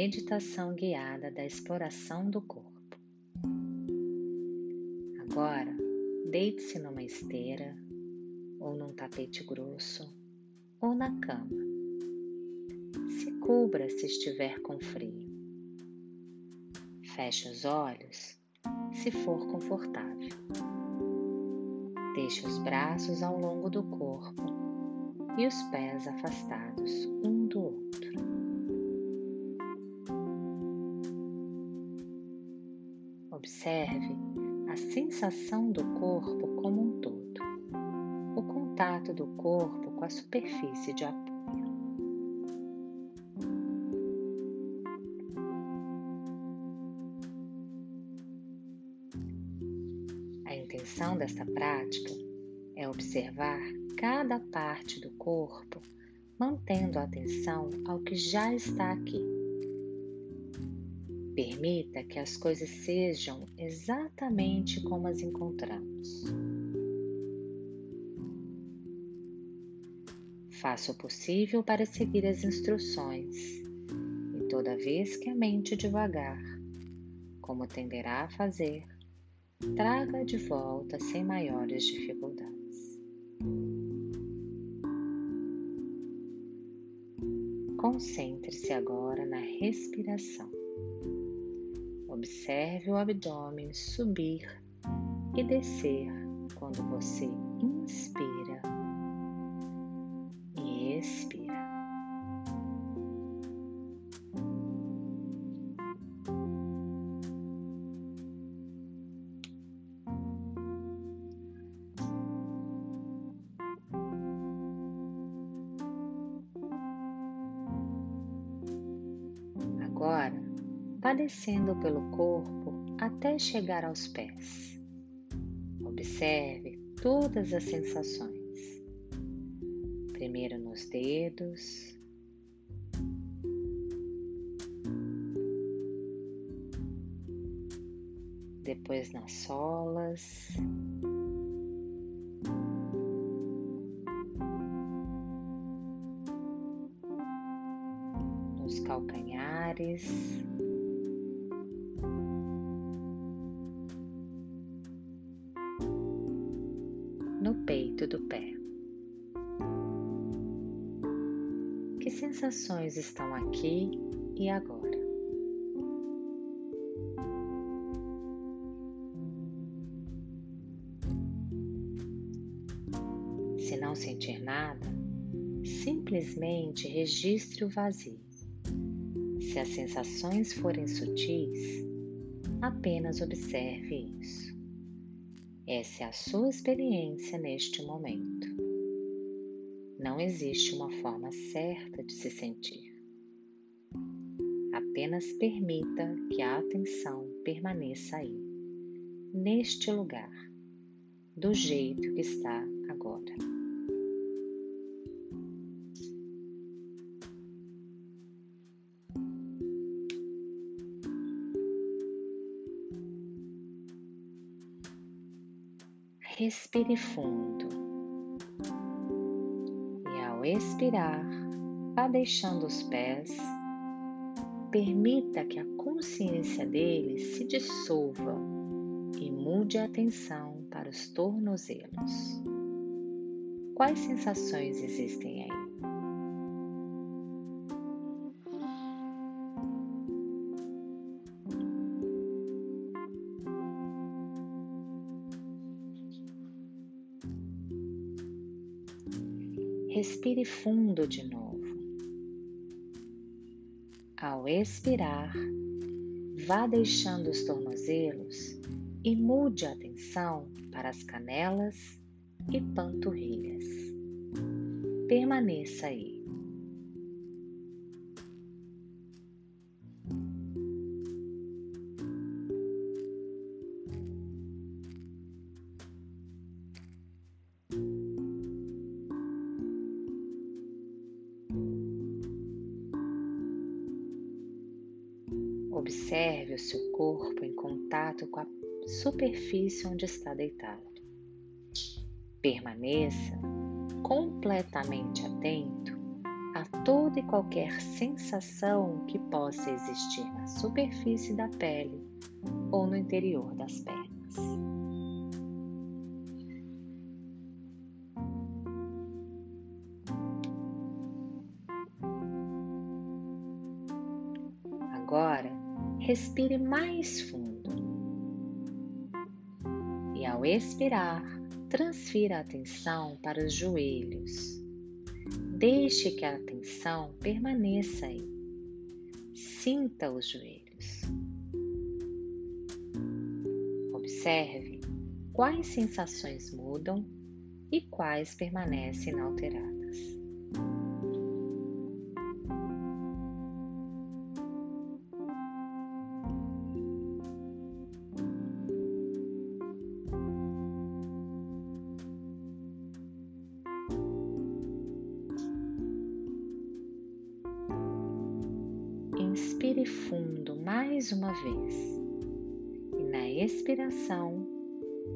meditação guiada da exploração do corpo. Agora, deite-se numa esteira, ou num tapete grosso, ou na cama. Se cubra se estiver com frio. Feche os olhos se for confortável. Deixe os braços ao longo do corpo e os pés afastados um do outro. Observe a sensação do corpo como um todo, o contato do corpo com a superfície de apoio. A intenção desta prática é observar cada parte do corpo, mantendo a atenção ao que já está aqui. Permita que as coisas sejam exatamente como as encontramos. Faça o possível para seguir as instruções e toda vez que a mente devagar, como tenderá a fazer, traga de volta sem maiores dificuldades. Concentre-se agora na respiração. Observe o abdômen subir e descer quando você inspira vá descendo pelo corpo até chegar aos pés. Observe todas as sensações. Primeiro nos dedos, depois nas solas. Nos calcanhares. Sensações estão aqui e agora? Se não sentir nada, simplesmente registre o vazio. Se as sensações forem sutis, apenas observe isso. Essa é a sua experiência neste momento. Não existe uma forma certa de se sentir. Apenas permita que a atenção permaneça aí, neste lugar, do jeito que está agora. Respire fundo expirar, vá deixando os pés. Permita que a consciência deles se dissolva e mude a atenção para os tornozelos. Quais sensações existem aí? Respire fundo de novo. Ao expirar, vá deixando os tornozelos e mude a atenção para as canelas e panturrilhas. Permaneça aí. Contato com a superfície onde está deitado. Permaneça completamente atento a toda e qualquer sensação que possa existir na superfície da pele ou no interior das pernas. Agora, respire mais fundo. Ao expirar, transfira a atenção para os joelhos. Deixe que a atenção permaneça aí. Sinta os joelhos. Observe quais sensações mudam e quais permanecem inalteradas. Inspire fundo mais uma vez e na expiração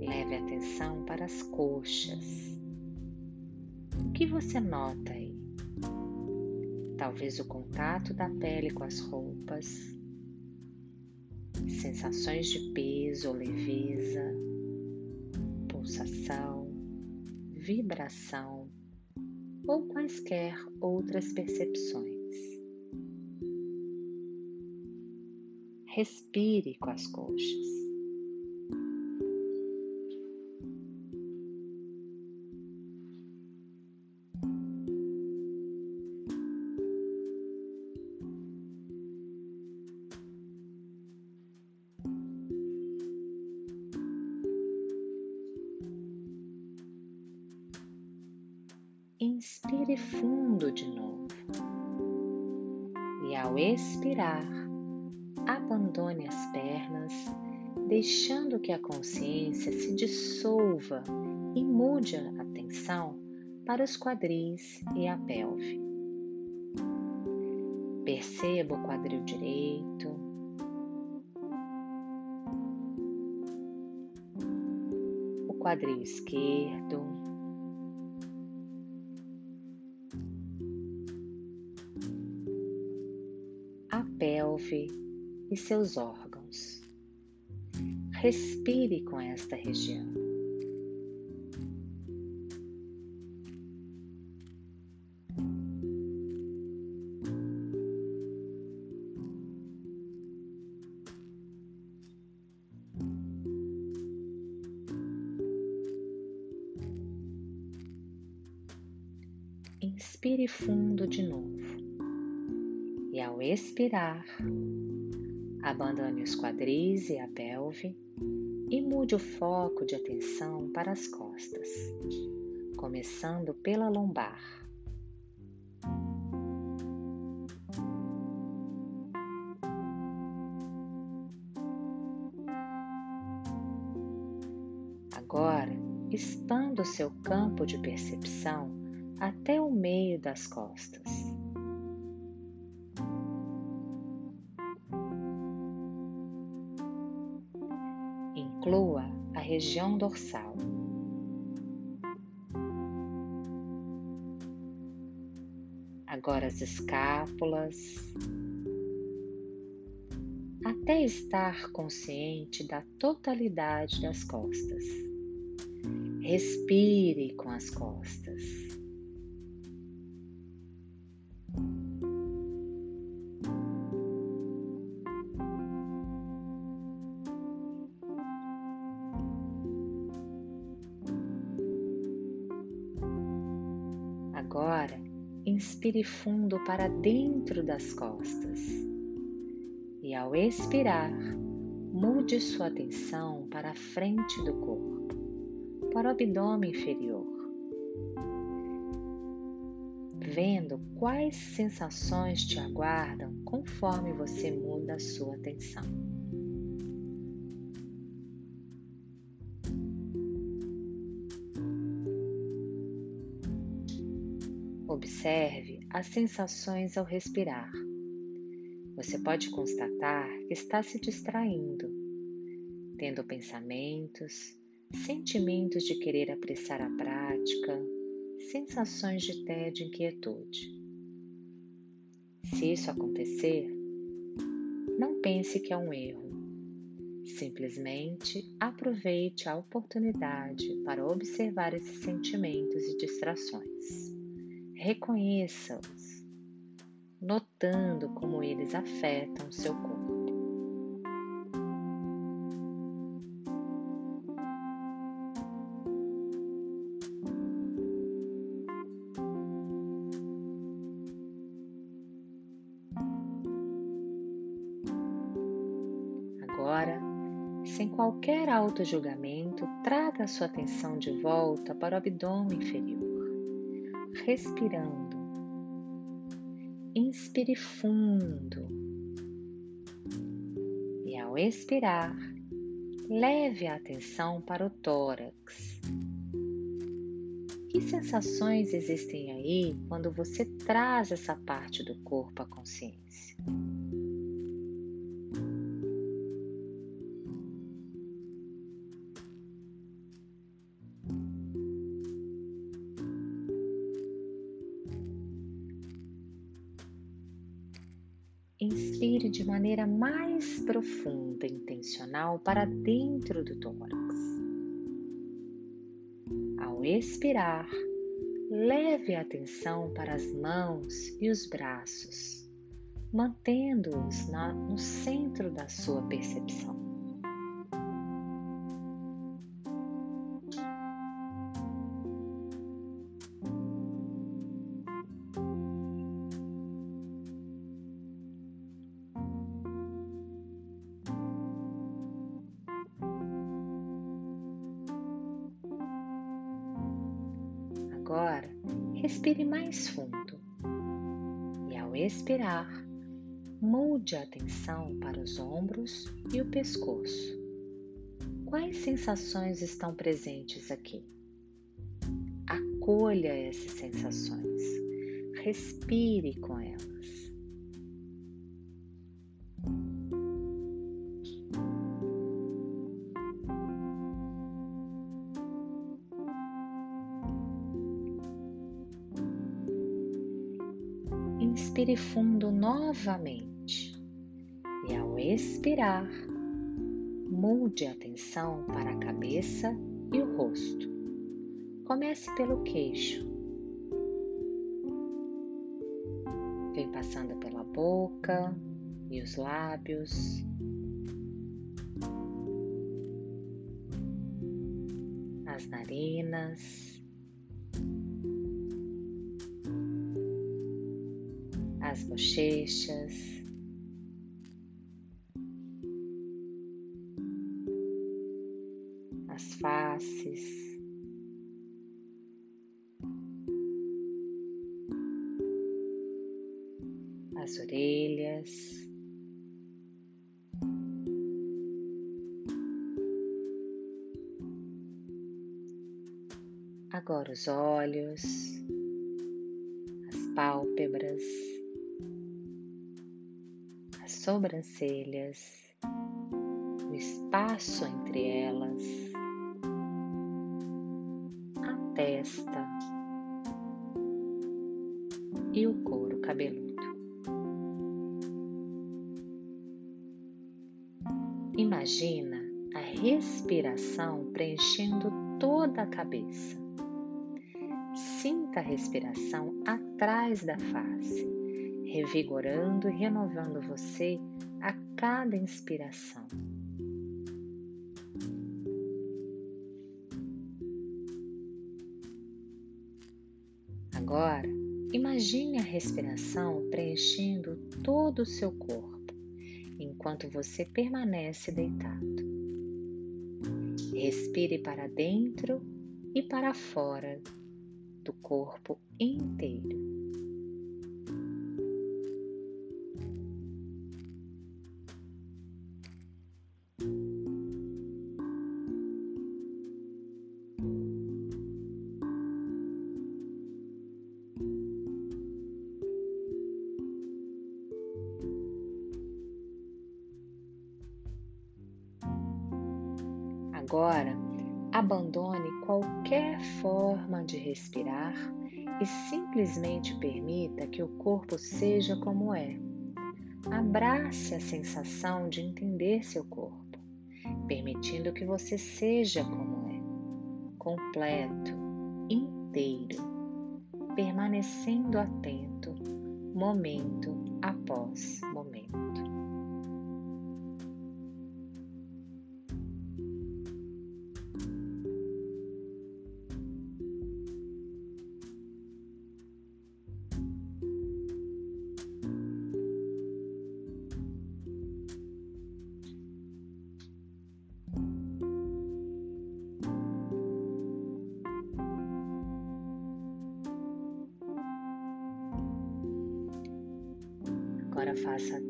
leve a atenção para as coxas. O que você nota aí? Talvez o contato da pele com as roupas, sensações de peso ou leveza, pulsação, vibração ou quaisquer outras percepções. Respire com as coxas. Abandone as pernas, deixando que a consciência se dissolva e mude a atenção para os quadris e a pelve. Perceba o quadril direito, o quadril esquerdo, a pelve e seus órgãos. Respire com esta região. Inspire fundo de novo e, ao expirar, Abandone os quadris e a pelve e mude o foco de atenção para as costas, começando pela lombar. Agora, expanda o seu campo de percepção até o meio das costas. Inclua a região dorsal. Agora as escápulas, até estar consciente da totalidade das costas. Respire com as costas. Agora, inspire fundo para dentro das costas e, ao expirar, mude sua atenção para a frente do corpo, para o abdômen inferior, vendo quais sensações te aguardam conforme você muda a sua atenção. Observe as sensações ao respirar. Você pode constatar que está se distraindo, tendo pensamentos, sentimentos de querer apressar a prática, sensações de tédio e inquietude. Se isso acontecer, não pense que é um erro. Simplesmente aproveite a oportunidade para observar esses sentimentos e distrações. Reconheça-os, notando como eles afetam seu corpo. Agora, sem qualquer auto-julgamento, traga a sua atenção de volta para o abdômen inferior, respirando. Inspire fundo e, ao expirar, leve a atenção para o tórax. Que sensações existem aí quando você traz essa parte do corpo à consciência? Inspire de maneira mais profunda e intencional para dentro do tórax. Ao expirar, leve a atenção para as mãos e os braços, mantendo-os no centro da sua percepção. Respire mais fundo e, ao expirar, mude a atenção para os ombros e o pescoço. Quais sensações estão presentes aqui? Acolha essas sensações, respire com elas. Novamente e, ao expirar, mude a atenção para a cabeça e o rosto. Comece pelo queixo. Vem passando pela boca e os lábios. As narinas. Bochechas, as faces, as orelhas. Agora os olhos, as pálpebras sobrancelhas, o espaço entre elas, a testa e o couro cabeludo. Imagina a respiração preenchendo toda a cabeça. Sinta a respiração atrás da face revigorando e renovando você a cada inspiração. Agora, imagine a respiração preenchendo todo o seu corpo enquanto você permanece deitado. Respire para dentro e para fora do corpo inteiro. Agora, abandone qualquer forma de respirar e simplesmente permita que o corpo seja como é. Abrace a sensação de entender seu corpo, permitindo que você seja como é, completo, inteiro, permanecendo atento momento após momento. Faça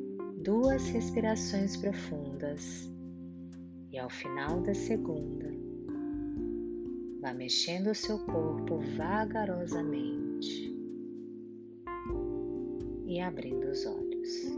duas respirações profundas e ao final da segunda, vá mexendo o seu corpo vagarosamente e abrindo os olhos.